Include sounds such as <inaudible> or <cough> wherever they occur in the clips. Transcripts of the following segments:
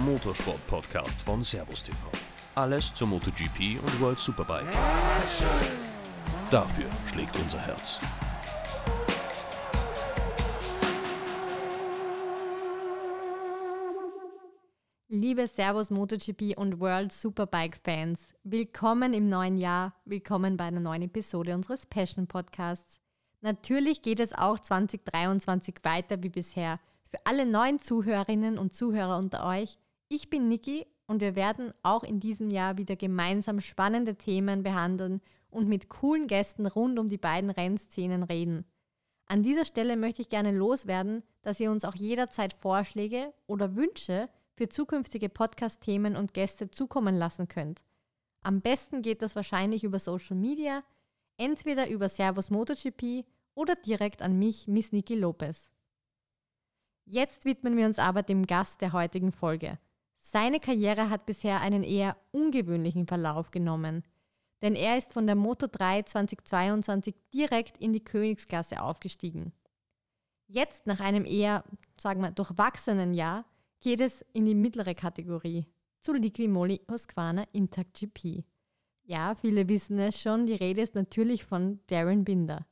Motorsport-Podcast von Servus TV. Alles zur MotoGP und World Superbike. Dafür schlägt unser Herz. Liebe Servus MotoGP und World Superbike Fans, willkommen im neuen Jahr, willkommen bei einer neuen Episode unseres Passion Podcasts. Natürlich geht es auch 2023 weiter wie bisher. Für alle neuen Zuhörerinnen und Zuhörer unter euch, ich bin Niki und wir werden auch in diesem Jahr wieder gemeinsam spannende Themen behandeln und mit coolen Gästen rund um die beiden Rennszenen reden. An dieser Stelle möchte ich gerne loswerden, dass ihr uns auch jederzeit Vorschläge oder Wünsche für zukünftige Podcast-Themen und Gäste zukommen lassen könnt. Am besten geht das wahrscheinlich über Social Media, entweder über Servus MotoGP oder direkt an mich, Miss Niki Lopez. Jetzt widmen wir uns aber dem Gast der heutigen Folge. Seine Karriere hat bisher einen eher ungewöhnlichen Verlauf genommen, denn er ist von der Moto 3 2022 direkt in die Königsklasse aufgestiegen. Jetzt nach einem eher, sagen wir, durchwachsenen Jahr geht es in die mittlere Kategorie zu Liquimoli Husqvarna Intact GP. Ja, viele wissen es schon, die Rede ist natürlich von Darren Binder.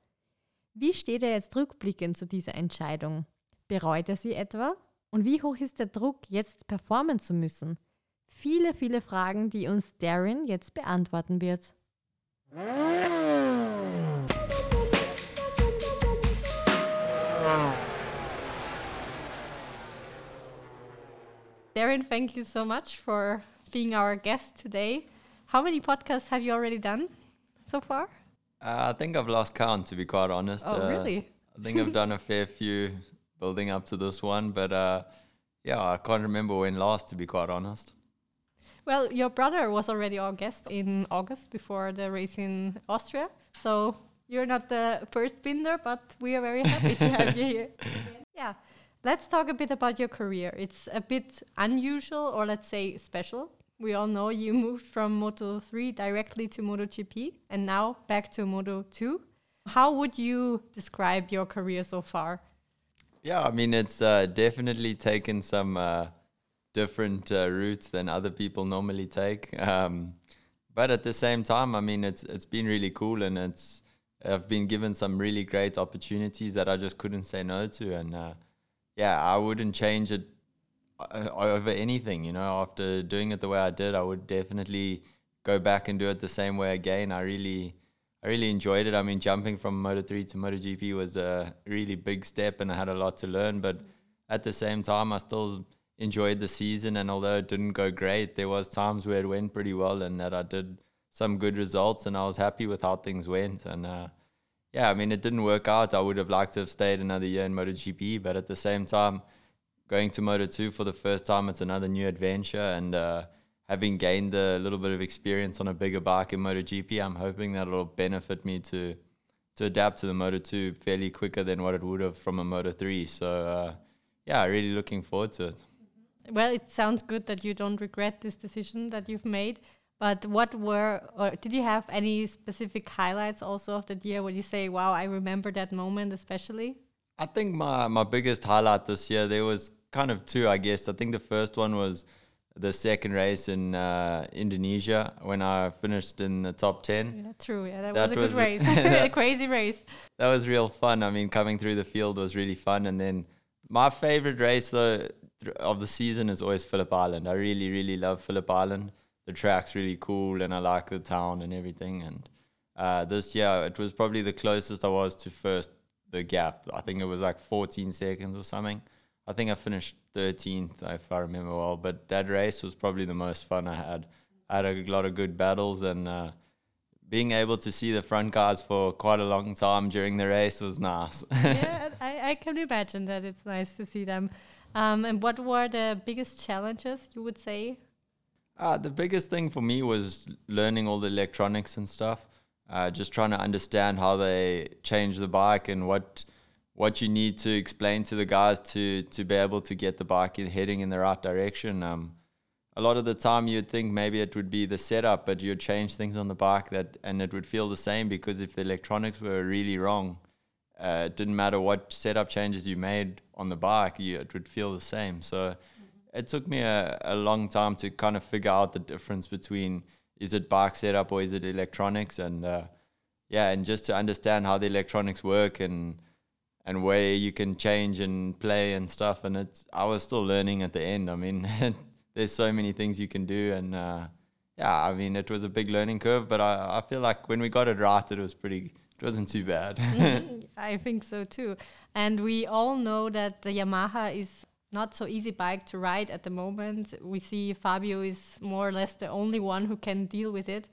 Wie steht er jetzt rückblickend zu dieser Entscheidung? Bereut er sie etwa? Und wie hoch ist der Druck, jetzt performen zu müssen? Viele, viele Fragen, die uns Darren jetzt beantworten wird. Darren, thank you so much for being our guest today. How many podcasts have you already done so far? Uh, I think I've lost count, to be quite honest. Oh, uh, really? I think I've done a fair few <laughs> building up to this one, but uh, yeah, I can't remember when last, to be quite honest. Well, your brother was already our guest in August before the race in Austria. So you're not the first binder, but we are very happy to have you here. <laughs> Yeah. Let's talk a bit about your career. It's a bit unusual, or let's say special. We all know you moved from Moto 3 directly to MotoGP and now back to Moto 2. How would you describe your career so far? Yeah, I mean, it's uh, definitely taken some uh, different uh, routes than other people normally take. Um, but at the same time, I mean, it's it's been really cool, and it's I've been given some really great opportunities that I just couldn't say no to, and uh, yeah, I wouldn't change it uh, over anything. You know, after doing it the way I did, I would definitely go back and do it the same way again. I really, I really enjoyed it. I mean, jumping from Moto three to Moto GP was a really big step, and I had a lot to learn. But at the same time, I still enjoyed the season. And although it didn't go great, there was times where it went pretty well, and that I did some good results, and I was happy with how things went. And uh, yeah, I mean, it didn't work out. I would have liked to have stayed another year in Moto GP. but at the same time, going to Moto 2 for the first time, it's another new adventure. And uh, having gained a little bit of experience on a bigger bike in MotoGP, I'm hoping that it'll benefit me to to adapt to the Moto 2 fairly quicker than what it would have from a Moto 3. So uh, yeah, really looking forward to it. Well, it sounds good that you don't regret this decision that you've made. But what were, or did you have any specific highlights also of that year where you say, wow, I remember that moment especially? I think my, my biggest highlight this year, there was kind of two, I guess. I think the first one was the second race in uh, Indonesia when I finished in the top 10. Yeah, true. Yeah, that, That was a was good race. <laughs> <laughs> a crazy race. That was real fun. I mean, coming through the field was really fun. And then my favorite race though of the season is always Phillip Island. I really, really love Phillip Island. The track's really cool, and I like the town and everything. And uh, this year, it was probably the closest I was to first the gap. I think it was like 14 seconds or something. I think I finished 13th, if I remember well. But that race was probably the most fun I had. I had a lot of good battles, and uh, being able to see the front cars for quite a long time during the race was nice. <laughs> yeah, I, I can imagine that it's nice to see them. Um, and what were the biggest challenges you would say? Uh, the biggest thing for me was learning all the electronics and stuff. Uh, just trying to understand how they change the bike and what what you need to explain to the guys to to be able to get the bike in, heading in the right direction. Um, a lot of the time you'd think maybe it would be the setup, but you'd change things on the bike that and it would feel the same because if the electronics were really wrong, uh, it didn't matter what setup changes you made on the bike, you, it would feel the same. So it took me a, a long time to kind of figure out the difference between is it bike setup or is it electronics and uh, yeah and just to understand how the electronics work and and where you can change and play and stuff and it's i was still learning at the end i mean <laughs> there's so many things you can do and uh, yeah i mean it was a big learning curve but I, I feel like when we got it right it was pretty it wasn't too bad <laughs> mm-hmm. i think so too and we all know that the yamaha is not so easy bike to ride at the moment. We see Fabio is more or less the only one who can deal with it.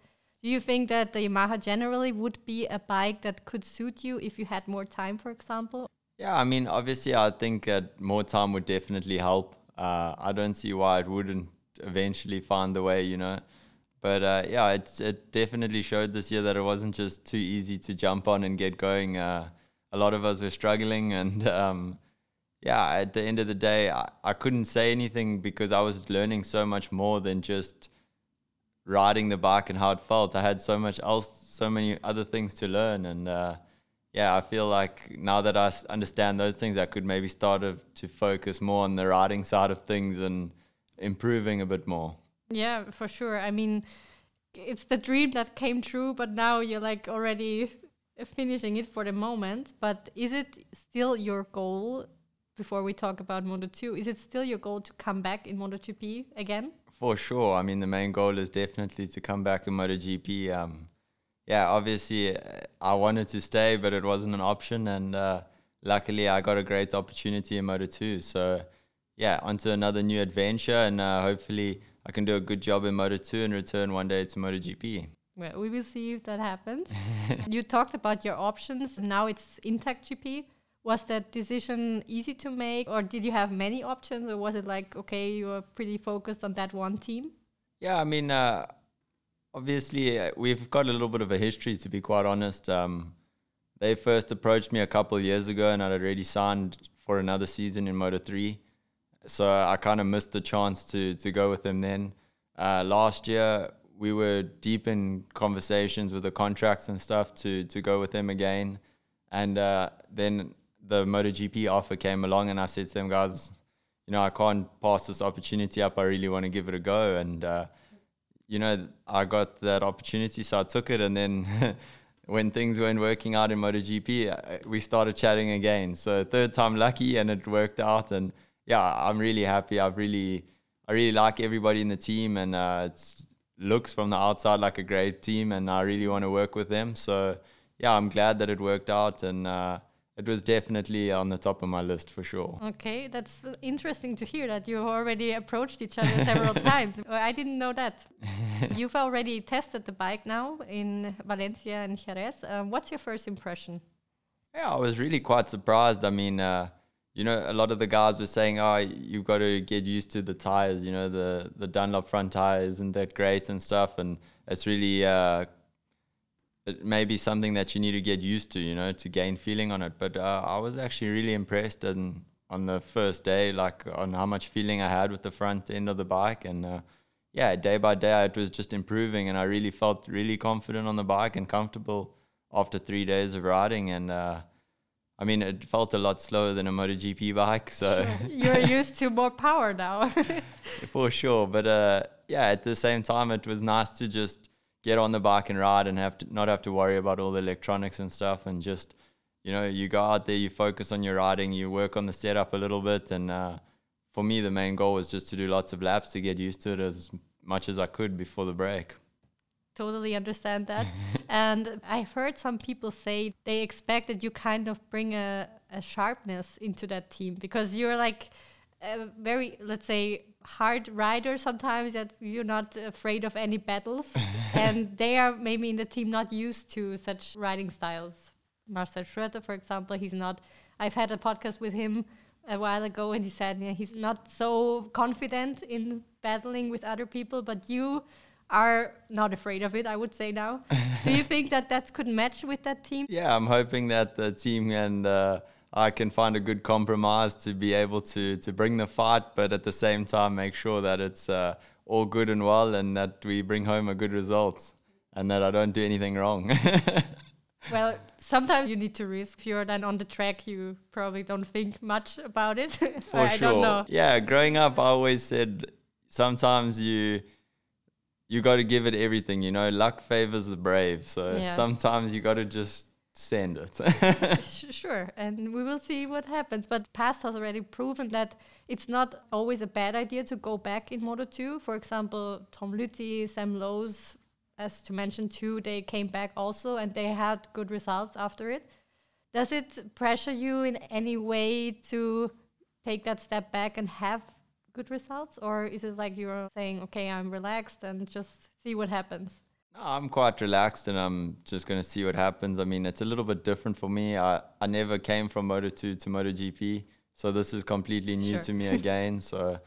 Do you think that the Yamaha generally would be a bike that could suit you if you had more time, for example? Yeah, I mean, obviously, I think that more time would definitely help. Uh, I don't see why it wouldn't eventually find the way, you know. But uh, yeah, it's, it definitely showed this year that it wasn't just too easy to jump on and get going. Uh, a lot of us were struggling, and <laughs> um, yeah, at the end of the day, I, I couldn't say anything because I was learning so much more than just riding the bike and how it felt. I had so much else, so many other things to learn. And uh, yeah, I feel like now that I understand those things, I could maybe start to, focus more on the riding side of things and improving a bit more. Yeah, for sure. I mean, it's the dream that came true, but now you're like already finishing it for the moment. But is it still your goal before we talk about Moto 2. Is it still your goal to come back in MotoGP again? For sure. I mean, the main goal is definitely to come back in MotoGP. Um, yeah, obviously, uh, I wanted to stay, but it wasn't an option. And uh, luckily, I got a great opportunity in Moto 2. So, yeah, onto another new adventure. And uh, hopefully, I can do a good job in Moto 2 and return one day to MotoGP. Well, we will see if that happens. <laughs> you talked about your options. Now it's Intact GP was that decision easy to make or did you have many options or was it like okay you were pretty focused on that one team? Yeah i mean uh, obviously uh, we've got a little bit of a history to be quite honest. Um, they first approached me a couple of years ago and i'd already signed for another season in moto 3 so i kind of missed the chance to to go with them then. Uh, last year we were deep in conversations with the contracts and stuff to to go with them again. And uh, then the MotoGP offer came along, and I said to them, guys, you know, I can't pass this opportunity up. I really want to give it a go. And, uh, you know, I got that opportunity, so I took it. And then <laughs> when things weren't working out in MotoGP, uh, we started chatting again. So third time lucky, and it worked out. And yeah, I'm really happy. I've really, I really like everybody in the team, and uh, it looks from the outside like a great team, and I really want to work with them. So yeah, I'm glad that it worked out, and uh, it was definitely on the top of my list for sure. Okay, that's interesting to hear that you already approached each other several <laughs> times. I didn't know that. <laughs> You've already tested the bike now in Valencia and Jerez. Um, what's your first impression? Yeah, I was really quite surprised. I mean, uh, you know, a lot of the guys were saying, "Oh, you've got to get used to the tires. You know, the the Dunlop front tire isn't that great and stuff." And it's really uh, it may be something that you need to get used to, you know, to gain feeling on it. But uh, I was actually really impressed and on the first day, like on how much feeling I had with the front end of the bike. And uh, yeah, day by day, it was just improving. And I really felt really confident on the bike and comfortable after three days of riding. And uh, I mean, it felt a lot slower than a MotoGP bike. So sure. you're <laughs> used to more power now. For sure. But uh, yeah, at the same time, it was nice to just get on the bike and ride and have to not have to worry about all the electronics and stuff and just you know you go out there you focus on your riding you work on the setup a little bit and uh, for me the main goal was just to do lots of laps to get used to it as much as i could before the break. Totally understand that. <laughs> And i've heard some people say they expect that you kind of bring a, a sharpness into that team because you're like a very let's say hard rider sometimes that you're not afraid of any battles. <laughs> And they are maybe in the team not used to such riding styles. Marcel Schrötter for example he's not i've had a podcast with him a while ago and he said yeah, he's not so confident in battling with other people but you are not afraid of it i would say now. <laughs> Do you think that that could match with that team? Yeah i'm hoping that the team and uh, I can find a good compromise to be able to to bring the fight, but at the same time make sure that it's uh, all good and well, and that we bring home a good result, and that I don't do anything wrong. <laughs> well, sometimes you need to risk. You're then on the track, you probably don't think much about it. <laughs> For I sure. don't know. Yeah, growing up, I always said sometimes you you got to give it everything. You know, luck favors the brave. So Yeah. sometimes you got to just send it. <laughs> Sure, and we will see what happens. But past has already proven that it's not always a bad idea to go back in Moto 2. For example, Tom Lüthi, Sam Lowes, as to mention two, they came back also and they had good results after it. Does it pressure you in any way to take that step back and have good results? Or is it like you're saying, okay, I'm relaxed and just see what happens? No, I'm quite relaxed and I'm just going to see what happens. I mean, it's a little bit different for me. I, I never came from Moto 2 to Moto GP, so this is completely new Sure. to me <laughs> again. so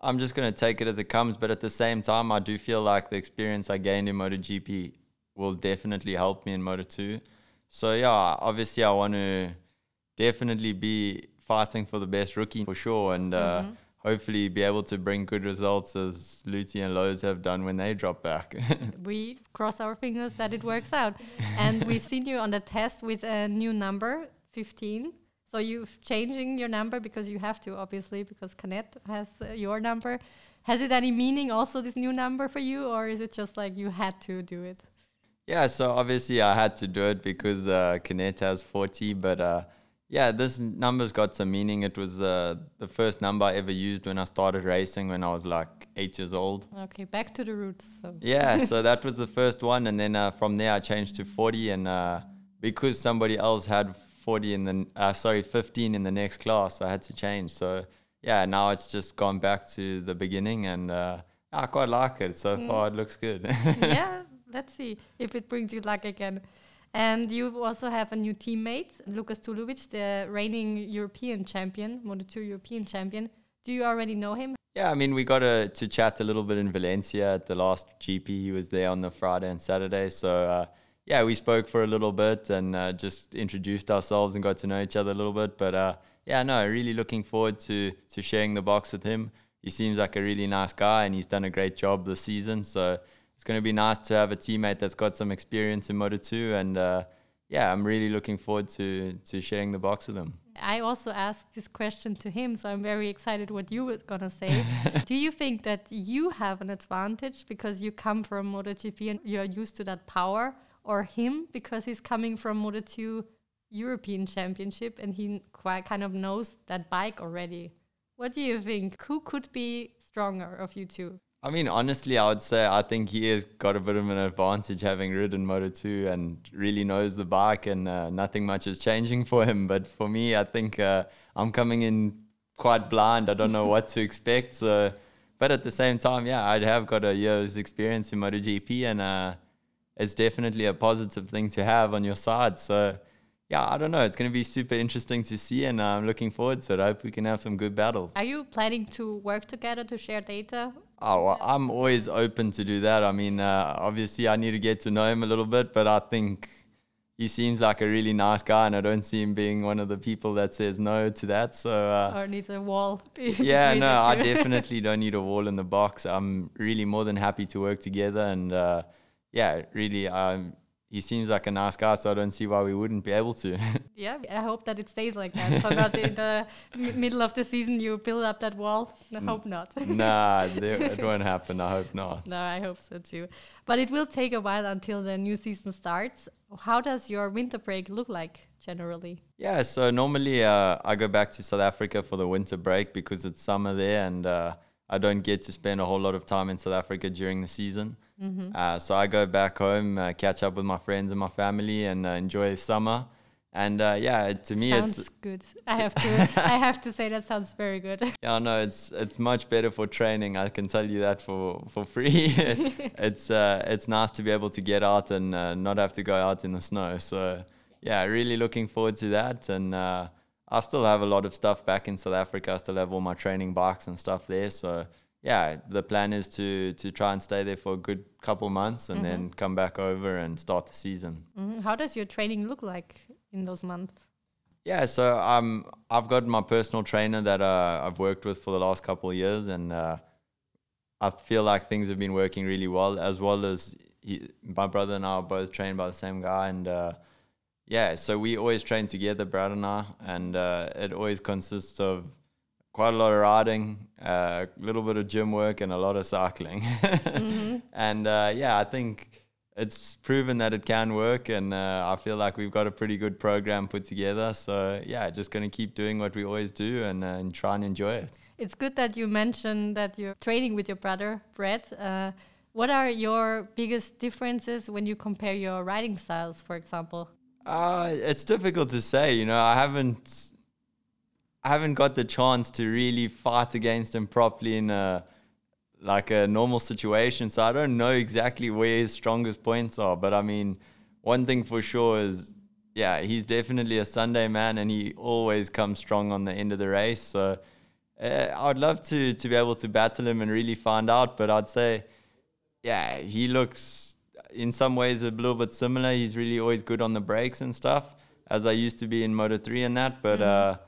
I'm just going to take it as it comes. But at the same time, I do feel like the experience I gained in Moto GP will definitely help me in Moto 2. So yeah, obviously I want to definitely be fighting for the best rookie for sure and uh, hopefully be able to bring good results as Lüthi and Lowes have done when they drop back. <laughs> we cross our fingers that it works out. and we've seen you on the test with a new number, 15. So you've changing your number because you have to, obviously, because Canet has uh, your number. Has it any meaning also this new number for you, or is it just like you had to do it? Yeah, so obviously I had to do it because uh, Canet has 40, but uh, yeah, this number's got some meaning. It was uh, the first number I ever used when I started racing when I was like eight years old. Okay, back to the roots. So. Yeah, <laughs> so that was the first one, and then uh, from there I changed to 40, and uh, because somebody else had 40 in the uh, sorry 15 in the next class, I had to change. So yeah, now it's just gone back to the beginning, and uh, I quite like it so far. It looks good. <laughs> yeah, let's see if it brings you luck again. And you also have a new teammate, Lukas Tulovic, the reigning European champion, Moto2 European champion. Do you already know him? Yeah, I mean, we got to, to chat a little bit in Valencia at the last GP. He was there on the Friday and Saturday. So, uh, yeah, we spoke for a little bit and uh, just introduced ourselves and got to know each other a little bit. But uh, yeah, no, really looking forward to, to sharing the box with him. He seems like a really nice guy and he's done a great job this season. So, it's going to be nice to have a teammate that's got some experience in Moto 2. And uh, yeah, I'm really looking forward to, to sharing the box with him. I also asked this question to him, so I'm very excited what you were gonna say. <laughs> Do you think that you have an advantage because you come from MotoGP and you're used to that power, or him because he's coming from Moto2 European Championship and he quite kind of knows that bike already? What do you think? Who could be stronger of you two? I mean, honestly, I would say I think he has got a bit of an advantage having ridden Moto 2 and really knows the bike, and uh, nothing much is changing for him. But for me, I think uh, I'm coming in quite blind. I don't know what to <laughs> expect. So, but at the same time, yeah, I have got a year's experience in MotoGP, and uh, it's definitely a positive thing to have on your side. So, yeah, I don't know. It's going to be super interesting to see, and I'm looking forward to it. I hope we can have some good battles. Are you planning to work together to share data? Oh, well, I'm always open to do that. I mean, uh, obviously, I need to get to know him a little bit, but I think he seems like a really nice guy, and I don't see him being one of the people that says no to that. So, uh, Or needs a wall? <laughs> yeah, no, I <laughs> definitely don't need a wall in the box. I'm really more than happy to work together, and uh, yeah, really, um, he seems like a nice guy, so I don't see why we wouldn't be able to. <laughs> Yeah, I hope that it stays like that. So not in the middle of the season you build up that wall. I hope not. <laughs> nah, it won't happen. I hope not. no, I hope so too. But it will take a while until the new season starts. How does your winter break look like generally? Yeah, so normally uh, I go back to South Africa for the winter break because it's summer there and uh, I don't get to spend a whole lot of time in South Africa during the season. Uh, so I go back home, uh, catch up with my friends and my family, and uh, enjoy the summer. And uh, yeah, to me, sounds it's good. I have to. I have to say that sounds very good. <laughs> yeah, no, it's it's much better for training. I can tell you that for for free. <laughs> <laughs> it's uh, it's nice to be able to get out and uh, not have to go out in the snow. So yeah, really looking forward to that. And uh, I still have a lot of stuff back in South Africa. I still have all my training bikes and stuff there. So yeah, the plan is to to try and stay there for a good couple months and then come back over and start the season. Mhm. How does your training look like in those months? Yeah, so um, I've got my personal trainer that uh, I've worked with for the last couple of years, and uh, I feel like things have been working really well. As well as he, my brother and I are both trained by the same guy, and uh, yeah, so we always train together, Brad and I, and uh, it always consists of quite a lot of riding, uh, a little bit of gym work, and a lot of cycling. mm-hmm. <laughs> And uh, yeah, I think it's proven that it can work, and uh, I feel like we've got a pretty good program put together. So yeah, just going to keep doing what we always do and, uh, and try and enjoy it. It's good that you mentioned that you're training with your brother, Brad. Uh, what are your biggest differences when you compare your riding styles, for example? Uh, it's difficult to say. You know, I haven't, I haven't got the chance to really fight against him properly in a like a normal situation. So I don't know exactly where his strongest points are. But I mean, one thing for sure is, yeah, he's definitely a Sunday man, and he always comes strong on the end of the race. So uh, I'd love to to be able to battle him and really find out. But I'd say, yeah, he looks in some ways a little bit similar. He's really always good on the brakes and stuff, as I used to be in Moto 3 and that. But mm-hmm. uh,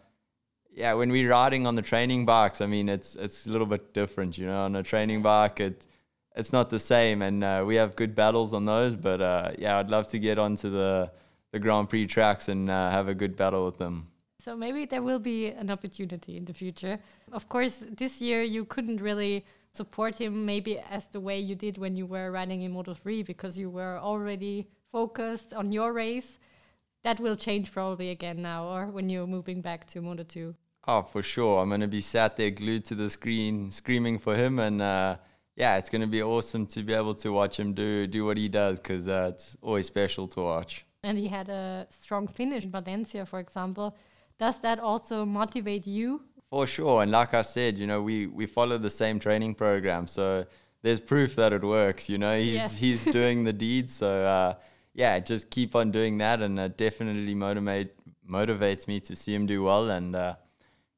yeah, when we're riding on the training bikes, I mean, it's it's a little bit different, you know. On a training bike, it it's not the same, and uh, we have good battles on those. But uh, yeah, I'd love to get onto the the Grand Prix tracks and uh, have a good battle with them. So maybe there will be an opportunity in the future. Of course, this year you couldn't really support him maybe as the way you did when you were running in Moto 3 because you were already focused on your race. That will change probably again now or when you're moving back to Moto 2. Oh, for sure. I'm going to be sat there glued to the screen screaming for him. And uh, yeah, it's going to be awesome to be able to watch him do, do what he does because uh, it's always special to watch. And he had a strong finish in Valencia, for example. Does that also motivate you for sure. And like I said, you know, we, we follow the same training program. So there's proof that it works. You know, he's, yes. he's <laughs> doing the deeds. So, uh, yeah, just keep on doing that. And it definitely motivate, motivates me to see him do well. And uh,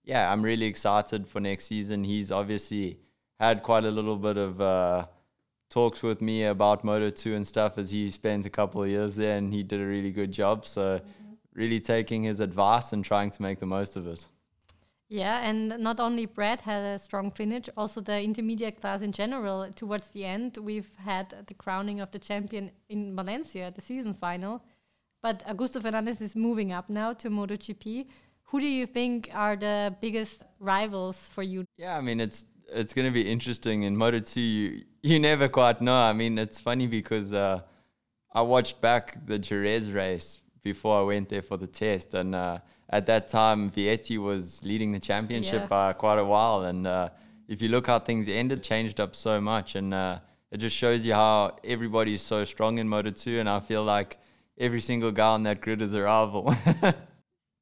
yeah, I'm really excited for next season. He's obviously had quite a little bit of uh, talks with me about Moto 2 and stuff as he spent a couple of years there and he did a really good job. So, mm-hmm. really taking his advice and trying to make the most of it. Yeah, and not only Brad had a strong finish, also the intermediate class in general. Towards the end, we've had the crowning of the champion in Valencia, the season final. But Augusto Fernandez is moving up now to MotoGP. Who do you think are the biggest rivals for you? Yeah, I mean it's it's going to be interesting in Moto 2. You, you never quite know. I mean, it's funny because uh, I watched back the Jerez race before I went there for the test, and uh, at that time, Vietti was leading the championship yeah. by quite a while. And uh, if you look how things ended, changed up so much. And uh, it just shows you how everybody's so strong in Moto 2. And I feel like every single guy on that grid is a rival. <laughs>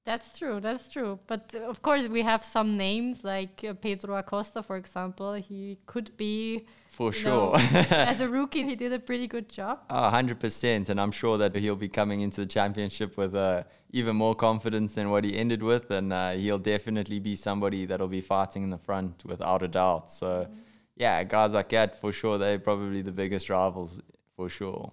That's true. That's true. But uh, of course, we have some names like uh, Pedro Acosta, for example. He could be for sure. Know, <laughs> as a rookie, he did a pretty good job. Oh, 100%. And I'm sure that he'll be coming into the championship with uh, even more confidence than what he ended with. And uh, he'll definitely be somebody that'll be fighting in the front without a doubt. So, mm-hmm. yeah, guys like that, for sure, they're probably the biggest rivals, for sure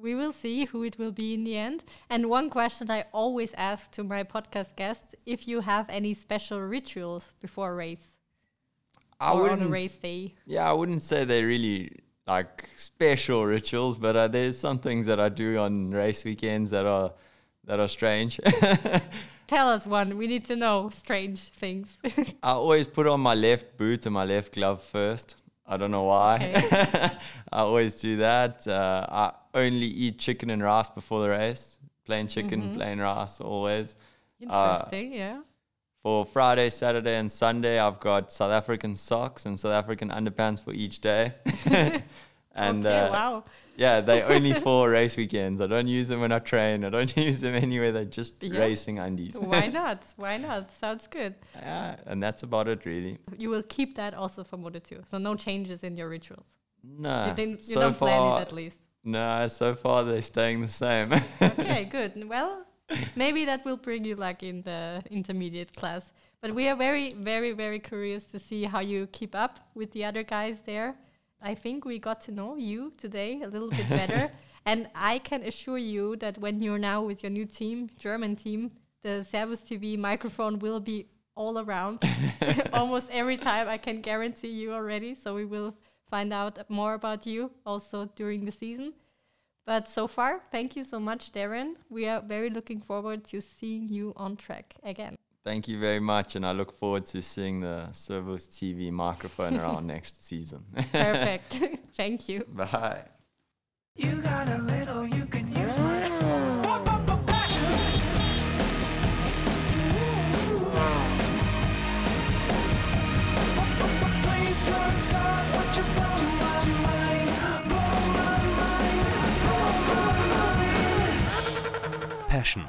we will see who it will be in the end. And one question I always ask to my podcast guests if you have any special rituals before a race I or on a race day. Yeah, I wouldn't say they're really like special <laughs> rituals, but uh, there's some things that I do on race weekends that are that are strange. <laughs> Tell us one. We need to know strange things. <laughs> I always put on my left boot and my left glove first. I don't know why. Okay. <laughs> I always do that. Uh, I only eat chicken and rice before the race. Plain chicken, mm-hmm. plain rice, always. Interesting, uh, yeah. For Friday, Saturday, and Sunday, I've got South African socks and South African underpants for each day. <laughs> <laughs> and okay, uh, wow. Yeah, they <laughs> only for race weekends. I don't use them when I train. I don't <laughs> use them anywhere. They're just yeah. racing undies. Why <laughs> not? Why not? Sounds good. Yeah, and that's about it, really. You will keep that also for Moto 2. So no changes in your rituals. No. You, didn't, you so don't far, plan it at least. No, so far they're staying the same. okay, good. Well, maybe that will bring you luck in the intermediate class. But we are very, very, very curious to see how you keep up with the other guys there. I think we got to know you today a little bit better. <laughs> and I can assure you that when you're now with your new team, German team, the Servus TV microphone will be all around <laughs> almost every time. I can guarantee you already. So we will find out more about you also during the season. But so far, thank you so much, Darren. We are very looking forward to seeing you on track again. Thank you very much, and I look forward to seeing the Servus TV microphone around <laughs> next season. Perfect. <laughs> thank you. Bye. You. Passion,